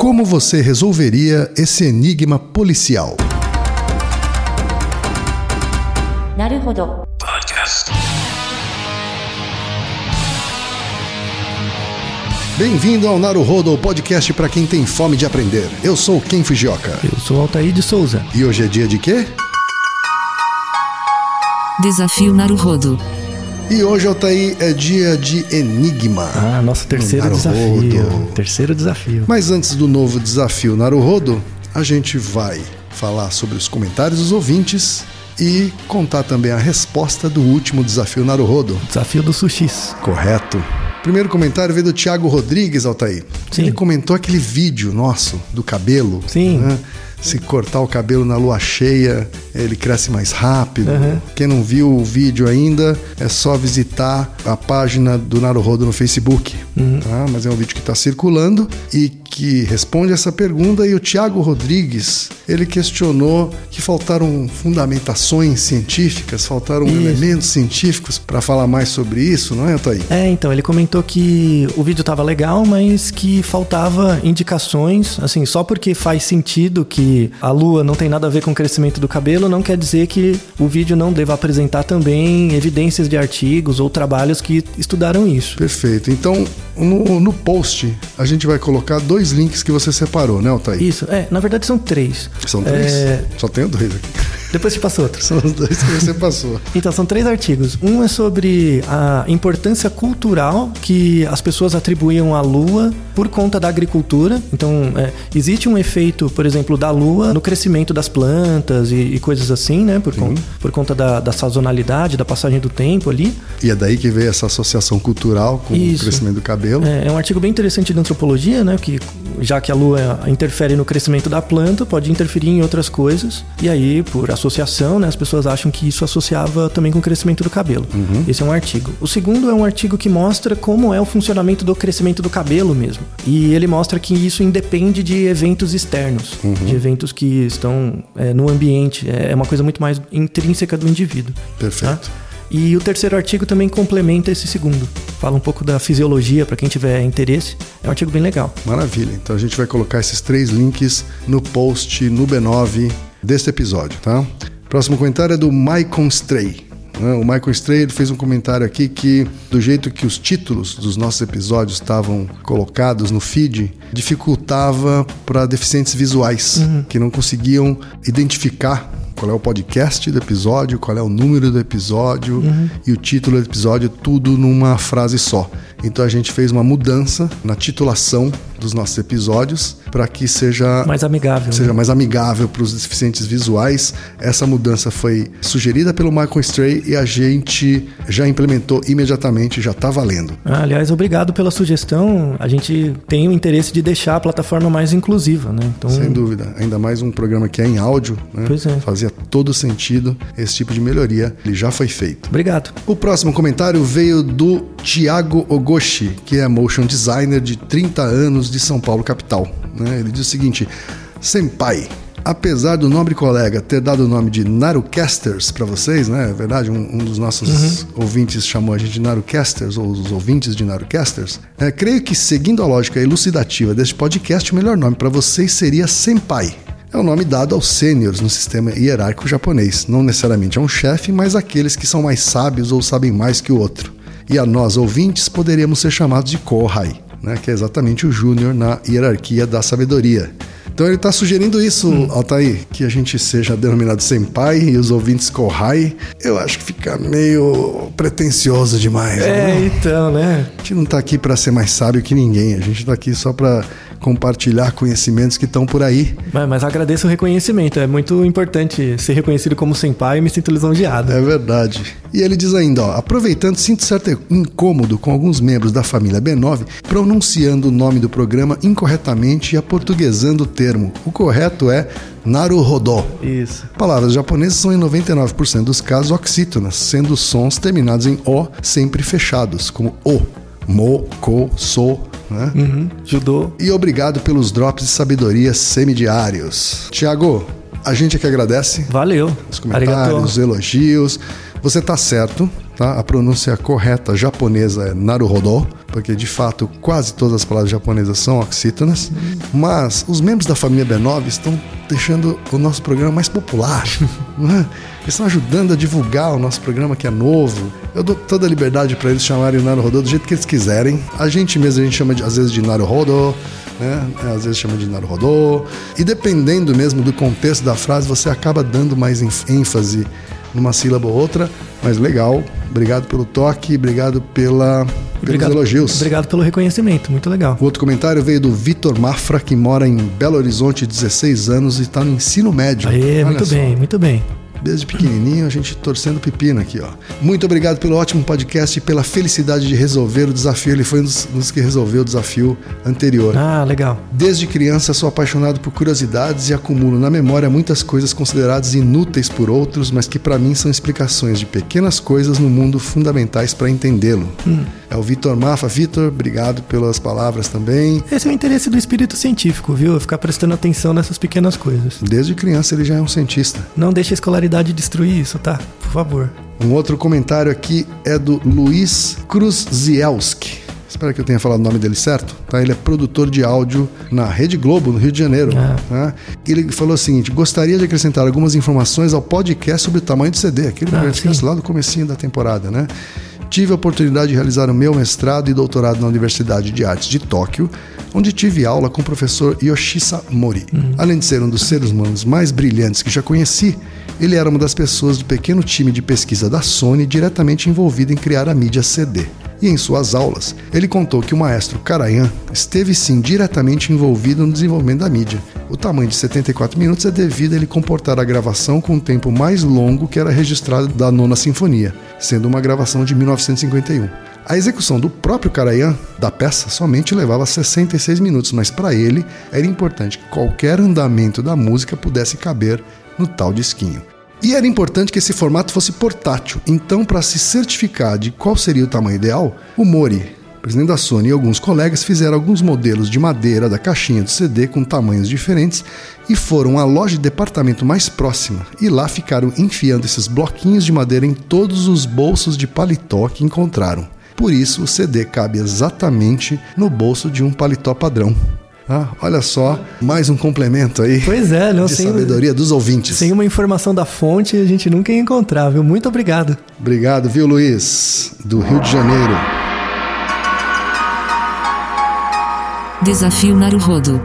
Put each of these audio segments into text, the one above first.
Como você resolveria esse enigma policial? Bem-vindo ao Naruhodo, o podcast para quem tem fome de aprender. Eu sou Ken Fujioka. Eu sou Altair de Souza. E hoje é dia de quê? Desafio Naruhodo. E hoje, Altair, é dia de enigma. Ah, nosso terceiro Naruhodo. desafio. Terceiro desafio. Mas antes do novo desafio Naruhodo, a gente vai falar sobre os comentários dos ouvintes e contar também a resposta do último desafio Naruhodo. Desafio dos sushis. Correto. Primeiro comentário veio do Thiago Rodrigues, Altair. Sim. Ele comentou aquele vídeo nosso do cabelo. Sim. né? Se cortar o cabelo na lua cheia, ele cresce mais rápido. Uhum. Quem não viu o vídeo ainda, é só visitar a página do Naruhodo no Facebook. Uhum. tá? Mas é um vídeo que está circulando e que responde essa pergunta. E o Thiago Rodrigues, ele questionou que faltaram fundamentações científicas, faltaram Isso. elementos científicos para falar mais sobre isso, não é, Altair? É, então, ele comentou que o vídeo tava legal, mas que faltava indicações, assim, só porque faz sentido que a lua não tem nada a ver com o crescimento do cabelo, não quer dizer que o vídeo não deva apresentar também evidências de artigos ou trabalhos que estudaram isso. Perfeito. Então, no, no post, a gente vai colocar dois links que você separou, né, Altair? Isso, é, na verdade são três. São três? É, Só tenho dois aqui. Depois te passo outro. São os dois que você passou. Então, são três artigos. Um é sobre a importância cultural que as pessoas atribuíam à Lua por conta da agricultura. Então, é, existe um efeito, por exemplo, da Lua no crescimento das plantas e, e coisas assim, né? Por, con- por conta da, da sazonalidade, da passagem do tempo ali. E é daí que veio essa associação cultural com Isso. o crescimento do cabelo. É, é um artigo bem interessante de antropologia, né? Que já que a Lua interfere no crescimento da planta, pode interferir em outras coisas. E aí, por associação, né, as pessoas acham que isso associava também com o crescimento do cabelo. Esse é um artigo. O segundo é um artigo que mostra como é o funcionamento do crescimento do cabelo mesmo. E ele mostra que isso independe de eventos externos, de eventos que estão é, no ambiente. É é uma coisa muito mais intrínseca do indivíduo. Perfeito. Tá? E o terceiro artigo também complementa esse segundo. Fala um pouco da fisiologia para quem tiver interesse. É um artigo bem legal. Maravilha. Então a gente vai colocar esses três links no post no B9 deste episódio, tá? Próximo comentário é do Maicon Stray. né? O Michael Stray fez um comentário aqui que, do jeito que os títulos dos nossos episódios estavam colocados no feed, dificultava para deficientes visuais que não conseguiam identificar qual é o podcast do episódio, qual é o número do episódio e o título do episódio, tudo numa frase só. Então a gente fez uma mudança na titulação dos nossos episódios para que seja Mais amigável. seja né? mais amigável para os deficientes visuais. Essa mudança foi sugerida pelo Michael Stray e a gente já implementou imediatamente, já está valendo. Ah, aliás, obrigado pela sugestão. A gente tem o interesse de deixar a plataforma mais inclusiva, né? Então, Sem dúvida. Ainda mais um programa que é em áudio, né? Pois é. Fazia todo sentido esse tipo de melhoria. Ele já foi feito. obrigado. O próximo comentário veio do Thiago Ogoshi, que é motion designer de 30 anos de São Paulo, capital. né? Ele diz o seguinte: Senpai, apesar do nobre colega ter dado o nome de Narucasters para vocês, né? É verdade, um, um dos nossos ouvintes chamou a gente de Narucasters, ou os ouvintes de Narucasters. É, creio que, seguindo a lógica elucidativa deste podcast, o melhor nome para vocês seria Senpai. É o nome dado aos sêniores no sistema hierárquico japonês. Não necessariamente a um chefe, mas aqueles que são mais sábios ou sabem mais que o outro. E a nós, ouvintes, poderíamos ser chamados de Kohai, né, que é exatamente o júnior na hierarquia da sabedoria. Então ele está sugerindo isso, Altair, que a gente seja denominado senpai e os ouvintes Kohai. Eu acho que fica meio pretencioso demais. É, né? então, né? A gente não está aqui para ser mais sábio que ninguém, a gente está aqui só para compartilhar conhecimentos que estão por aí. Mas, mas agradeço o reconhecimento. É muito importante ser reconhecido como senpai e me sinto lisonjeado. É verdade. E ele diz ainda, ó, aproveitando, sinto certo incômodo com alguns membros da família B9 pronunciando o nome do programa incorretamente e aportuguesando o termo. O correto é Naruhodo. Isso. Palavras japonesas são em 99% dos casos oxítonas, sendo sons terminados em O sempre fechados, como O, Mo, Ko, So, né? Uhum. Judô. E obrigado pelos drops de sabedoria semidiários. Tiago, a gente é que agradece Valeu. os comentários, os elogios. Você tá certo. Tá? A pronúncia correta japonesa é naruhodo, porque de fato quase todas as palavras japonesas são oxítonas, mas os membros da família B9 estão deixando o nosso programa mais popular. né? Eles estão ajudando a divulgar o nosso programa que é novo. Eu dou toda a liberdade para eles chamarem o Naruhodo do jeito que eles quiserem. A gente mesmo, a gente chama de, às vezes de Naruhodo, né? É, Às vezes chama de Naruhodo. E dependendo mesmo do contexto da frase, você acaba dando mais ênf- ênfase numa sílaba ou outra. Mas legal. Obrigado pelo toque, obrigado pela, pelos elogios. Obrigado pelo reconhecimento, muito legal. O outro comentário veio do Vitor Mafra, que mora em Belo Horizonte, 16 anos e está no ensino médio. Aê, Olha muito só. bem, muito bem. Desde pequenininho, a gente torcendo pepino aqui, ó. Muito obrigado pelo ótimo podcast e pela felicidade de resolver o desafio. Ele foi um dos, dos que resolveu o desafio anterior. Ah, legal. Desde criança sou apaixonado por curiosidades e acumulo na memória muitas coisas consideradas inúteis por outros, mas que para mim são explicações de pequenas coisas no mundo fundamentais para entendê-lo. É o Vitor Mafa. Vitor, obrigado pelas palavras também. Esse é o interesse do espírito científico, viu? Ficar prestando atenção nessas pequenas coisas. Desde criança ele já é um cientista. Não deixe a escolaridade destruir isso, tá? Por favor. Um outro comentário aqui é do Luiz Kruzielski. Espero que eu tenha falado o nome dele certo. Tá? Ele é produtor de áudio na Rede Globo, no Rio de Janeiro. Ah. Tá? Ele falou o seguinte: gostaria de acrescentar algumas informações ao podcast sobre o tamanho do CD, aquele Ah, podcast sim. lá do comecinho da temporada, né? Tive a oportunidade de realizar o meu mestrado e doutorado na Universidade de Artes de Tóquio, onde tive aula com o professor Yoshisa Mori. Além de ser um dos seres humanos mais brilhantes que já conheci, ele era uma das pessoas do pequeno time de pesquisa da Sony diretamente envolvido em criar a mídia CD. E em suas aulas, ele contou que o maestro Karayan esteve sim diretamente envolvido no desenvolvimento da mídia. O tamanho de 74 minutos é devido a ele comportar a gravação com um tempo mais longo que era registrado da Nona Sinfonia, sendo uma gravação de 1951. A execução do próprio Karajan da peça somente levava 66 minutos, mas para ele era importante que qualquer andamento da música pudesse caber no tal disquinho. E era importante que esse formato fosse portátil, então, para se certificar de qual seria o tamanho ideal, o Mori, presidente da Sony e alguns colegas fizeram alguns modelos de madeira da caixinha do CD com tamanhos diferentes e foram à loja de departamento mais próxima e lá ficaram enfiando esses bloquinhos de madeira em todos os bolsos de paletó que encontraram. Por isso, o CD cabe exatamente no bolso de um paletó padrão. Ah, olha só, mais um complemento aí Pois é, não de sem, sabedoria dos ouvintes. sem uma informação da fonte a gente nunca ia encontrar, viu? Muito obrigado. Obrigado, viu, Luiz? Do Rio de Janeiro. Desafio Naruhodo.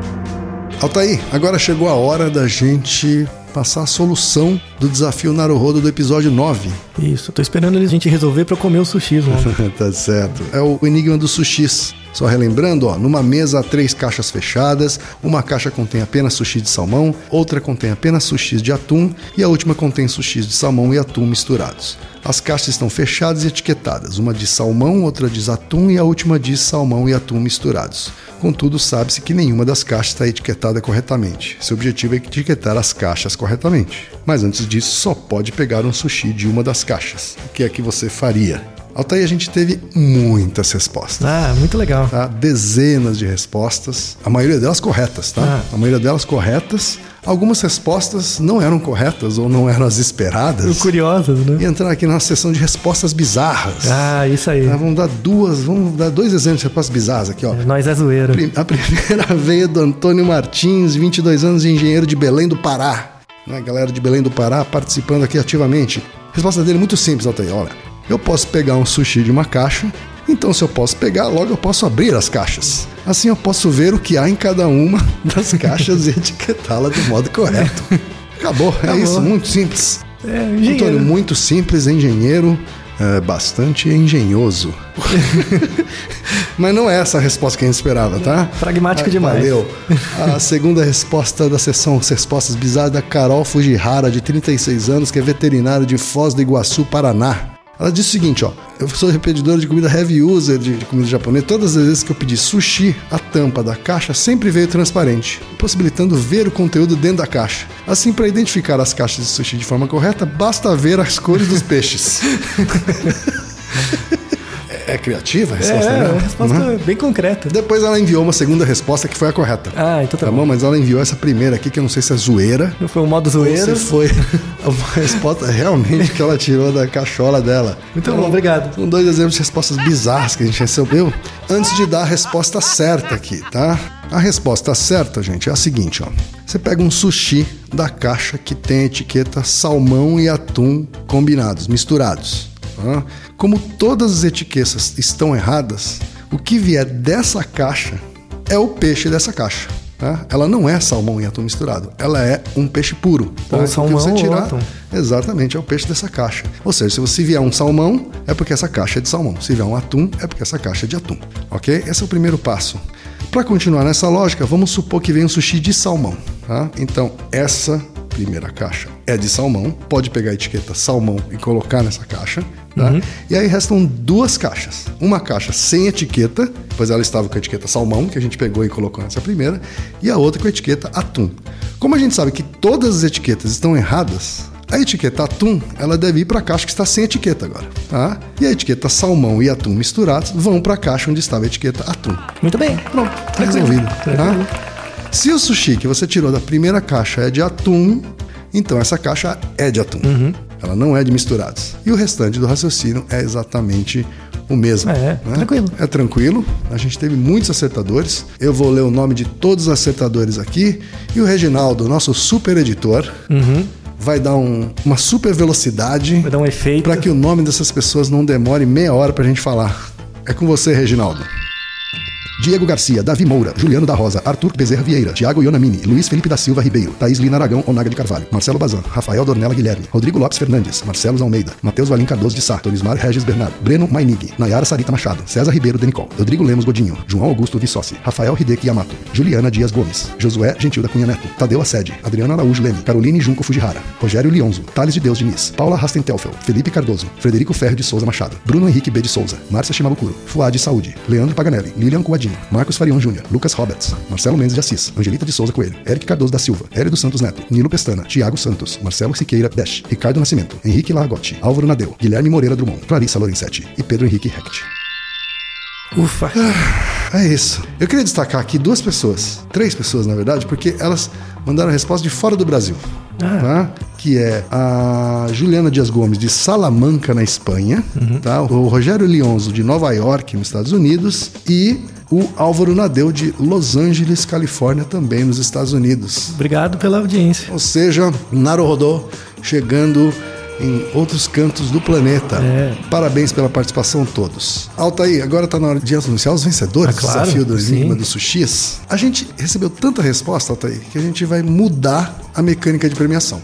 Altaí, agora chegou a hora da gente passar a solução do desafio Naruhodo do episódio 9. Isso, tô esperando a gente resolver pra eu comer o sushi ontem. tá certo. É o enigma dos sushis. Só relembrando, ó, numa mesa há três caixas fechadas, uma caixa contém apenas sushi de salmão, outra contém apenas sushis de atum e a última contém sushis de salmão e atum misturados. As caixas estão fechadas e etiquetadas, uma diz salmão, outra diz atum e a última diz salmão e atum misturados. Contudo, sabe-se que nenhuma das caixas está etiquetada corretamente. Seu objetivo é etiquetar as caixas corretamente. Mas antes disso, só pode pegar um sushi de uma das caixas. O que é que você faria? Altaí, a gente teve muitas respostas. Ah, muito legal. Tá? Dezenas de respostas, a maioria delas corretas, tá? Ah. A maioria delas corretas. Algumas respostas não eram corretas ou não eram as esperadas. Curiosas, né? E entrar aqui na seção de respostas bizarras. Ah, isso aí. Tá? Vamos dar duas, vamos dar dois exemplos de respostas bizarras aqui, ó. Nós é zoeira. A primeira veio do Antônio Martins, 22 anos, engenheiro de Belém do Pará. Né, galera de Belém do Pará participando aqui ativamente. A resposta dele é muito simples, Altair. Olha, eu posso pegar um sushi de uma caixa, então se eu posso pegar, logo eu posso abrir as caixas. Assim eu posso ver o que há em cada uma das caixas e etiquetá-la do modo correto. Acabou, é Acabou. isso, muito simples. É, Antônio, engenheiro. muito simples, engenheiro, é, bastante engenhoso. Mas não é essa a resposta que a gente esperava, tá? Pragmático Ah, demais. Valeu. A segunda resposta da sessão Respostas Bizarras da Carol Fujihara, de 36 anos, que é veterinária de Foz do Iguaçu, Paraná. Ela disse o seguinte, ó. Eu sou repetidora de comida heavy user de, de comida japonesa. Todas as vezes que eu pedi sushi, a tampa da caixa sempre veio transparente, possibilitando ver o conteúdo dentro da caixa. Assim, para identificar as caixas de sushi de forma correta, basta ver as cores dos peixes. É É criativa a resposta, é, né? uma resposta Né? bem concreta. Depois ela enviou uma segunda resposta que foi a correta. Ah, então tá Tá bom. bom, mas ela enviou essa primeira aqui, que eu não sei se é zoeira. Foi um modo zoeira. se foi uma resposta realmente que ela tirou da cachola dela. Muito bom, obrigado. São dois exemplos de respostas bizarras que a gente recebeu. Antes de dar a resposta certa aqui, tá? A resposta certa, gente, é a seguinte, ó. Você pega um sushi da caixa que tem a etiqueta salmão e atum combinados, misturados. Como todas as etiquetas estão erradas, o que vier dessa caixa é o peixe dessa caixa. Tá? Ela não é salmão e atum misturado, ela é um peixe puro. Tá? Ou Então, salmão ou tirar, atum. Exatamente, é o peixe dessa caixa. Ou seja, se você vier um salmão, é porque essa caixa é de salmão. Se vier um atum, é porque essa caixa é de atum. Ok? Esse é o primeiro passo. Para continuar nessa lógica, vamos supor que vem um sushi de salmão. Tá? Então, essa primeira caixa é de salmão. Pode pegar a etiqueta salmão e colocar nessa caixa. Tá? E aí restam duas caixas. Uma caixa sem etiqueta, pois ela estava com a etiqueta salmão, que a gente pegou e colocou nessa primeira, e a outra com a etiqueta atum. Como a gente sabe que todas as etiquetas estão erradas, a etiqueta atum, ela deve ir para a caixa que está sem etiqueta agora, tá? E a etiqueta salmão e atum misturados vão para a caixa onde estava a etiqueta atum. Muito bem. Pronto, tá resolvido, tá? Se o sushi que você tirou da primeira caixa é de atum, então essa caixa é de atum. Ela não é de misturados. E o restante do raciocínio é exatamente o mesmo. É, né? tranquilo. É tranquilo. A gente teve muitos acertadores. Eu vou ler o nome de todos os acertadores aqui. E o Reginaldo, nosso super editor, vai dar um- uma super velocidade Vai dar um efeito. para que o nome dessas pessoas não demore meia hora pra gente falar. É com você, Reginaldo. Diego Garcia, Davi Moura, Juliano da Rosa, Arthur Bezerra Vieira, Tiago Ionamini, Luiz Felipe da Silva Ribeiro, Thaís Lina Aragão Onaga de Carvalho, Marcelo Bazan, Rafael Dornella Guilherme, Rodrigo Lopes Fernandes, Marcelo Almeida, Matheus Valim Cardoso de Sá, Tonismar Regis Bernardo, Breno Mainig, Nayara Sarita Machado, César Ribeiro Denicol, Rodrigo Lemos Godinho, João Augusto Vissossi, Rafael Hideki Yamato, Juliana Dias Gomes, Josué Gentil da Cunha Neto, Tadeu Assede, Adriano Araújo Leme, Caroline Junco Fujihara, Rogério Lionzo, Thales de Deus Diniz, Paula Rastentelfel, Felipe Cardoso, Frederico Ferro de Souza Machado, Bruno Henrique B. de Souza, Márcia Shimabukuro, Fuad Saúde, Leandro Paganelli, Lilian Coadinho, Marcos Farion Júnior, Lucas Roberts, Marcelo Mendes de Assis, Angelita de Souza Coelho, Eric Cardoso da Silva, Hélio dos Santos Neto, Nilo Pestana, Tiago Santos, Marcelo Siqueira Dash, Ricardo Nascimento, Henrique Largotti, Álvaro Nadeu, Guilherme Moreira Drummond, Clarissa Lorenzetti e Pedro Henrique Hecht. Ufa. É isso. Eu queria destacar aqui duas pessoas, três pessoas na verdade, porque elas mandaram a resposta de fora do Brasil. Tá? Que é a Juliana Dias Gomes de Salamanca, na Espanha, tá? o Rogério Lionzo de Nova York, nos Estados Unidos, e o Álvaro Nadeu de Los Angeles, Califórnia, também nos Estados Unidos. Obrigado pela audiência. Ou seja, Naruhodô chegando em outros cantos do planeta. É. Parabéns pela participação todos. Altair, agora tá na hora de anunciar os vencedores Ah, do claro, desafio do sim. Enigma dos Sushis. A gente recebeu tanta resposta, Altair, que a gente vai mudar a mecânica de premiação.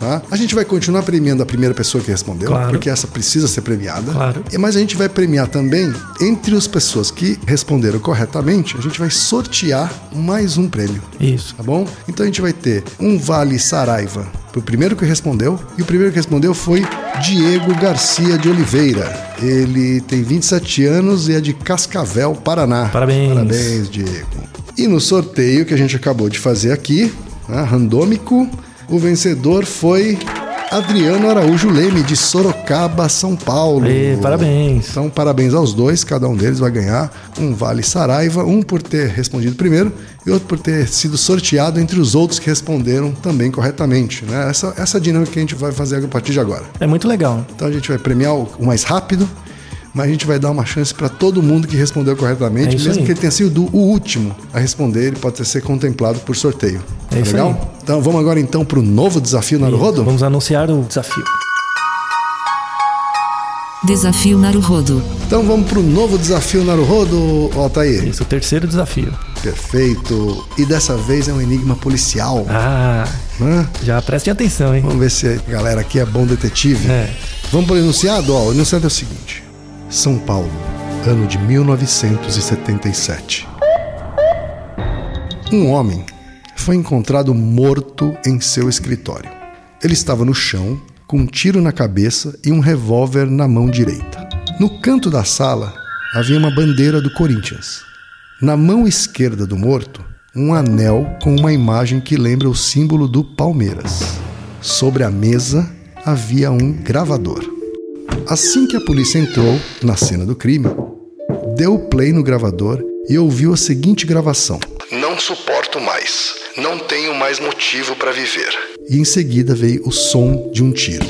Tá? A gente vai continuar premiando a primeira pessoa que respondeu, Hum. Claro. porque essa precisa ser premiada. Claro. E- Mas a gente vai premiar também, entre as pessoas que responderam corretamente, a gente vai sortear mais um prêmio. Isso. Tá bom? Então a gente vai ter um Vale Saraiva pro primeiro que respondeu. E o primeiro que respondeu foi Diego Garcia de Oliveira. Ele tem 27 anos e é de Cascavel, Paraná. Parabéns. Parabéns, Diego. E no sorteio que a gente acabou de fazer aqui, né, randômico, o vencedor foi Adriano Araújo Leme, de Sorocaba, São Paulo. Ê, parabéns. Então, parabéns aos dois. Cada um deles vai ganhar um Vale Saraiva, um por ter respondido primeiro e outro por ter sido sorteado entre os outros que responderam também corretamente. Né? Essa, essa dinâmica que a gente vai fazer a partir de agora. É muito legal. Então, a gente vai premiar o, mais rápido, mas a gente vai dar uma chance para todo mundo que respondeu corretamente, É mesmo aí. que ele tenha sido o último a responder, ele pode ser contemplado por sorteio. É tá isso legal? aí. Então, vamos agora então para o novo desafio na Rodo? Vamos anunciar o desafio. Desafio Naruhodo. Então, vamos para o novo desafio na Rodo, Altair. Isso, o terceiro desafio. Perfeito. E dessa vez é um enigma policial. Ah, né? já prestem atenção, hein? Vamos ver se a galera aqui é bom detetive. É. Vamos para o enunciado? Ó, o enunciado é o seguinte: São Paulo, ano de 1977. Um homem foi encontrado morto em seu escritório. Ele estava no chão, com um tiro na cabeça e um revólver na mão direita. No canto da sala havia uma bandeira do Corinthians. Na mão esquerda do morto, um anel com uma imagem que lembra o símbolo do Palmeiras. Sobre a mesa havia um gravador. Assim que a polícia entrou na cena do crime, deu play no gravador e ouviu a seguinte gravação: Não suporto mais. Não tenho mais motivo para viver. E em seguida veio o som de um tiro.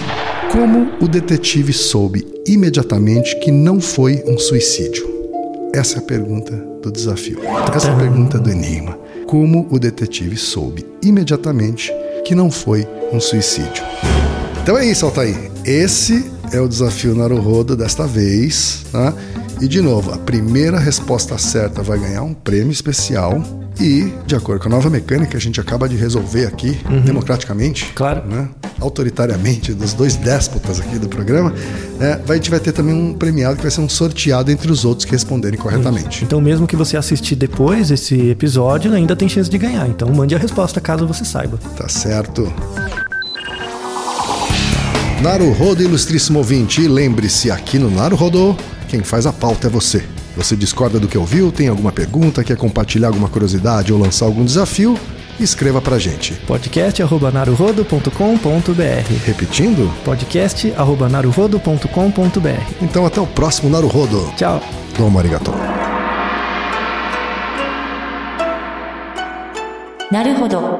Como o detetive soube imediatamente que não foi um suicídio? Essa é a pergunta do desafio. Essa é a pergunta do enigma. Como o detetive soube imediatamente que não foi um suicídio? Então é isso, Altair. Esse é o desafio Naruhodo desta vez. Tá? E de novo, a primeira resposta certa vai ganhar um prêmio especial. E, de acordo com a nova mecânica que a gente acaba de resolver aqui, democraticamente, Claro. né, autoritariamente, dos dois déspotas aqui do programa, é, vai- a gente vai ter também um premiado que vai ser um sorteado entre os outros que responderem corretamente. Então, mesmo que você assistir depois esse episódio, ainda tem chance de ganhar. Então, mande a resposta caso você saiba. Tá certo. Naruhodo, ilustríssimo ouvinte, lembre-se, aqui no Naruhodo, quem faz a pauta é você. Você discorda do que ouviu, tem alguma pergunta, quer compartilhar alguma curiosidade ou lançar algum desafio? Escreva pra gente. podcast.naruhodo.com.br Repetindo? podcast.naruhodo.com.br Então até o próximo Naruhodo. Tchau! Domo arigato. なるほど。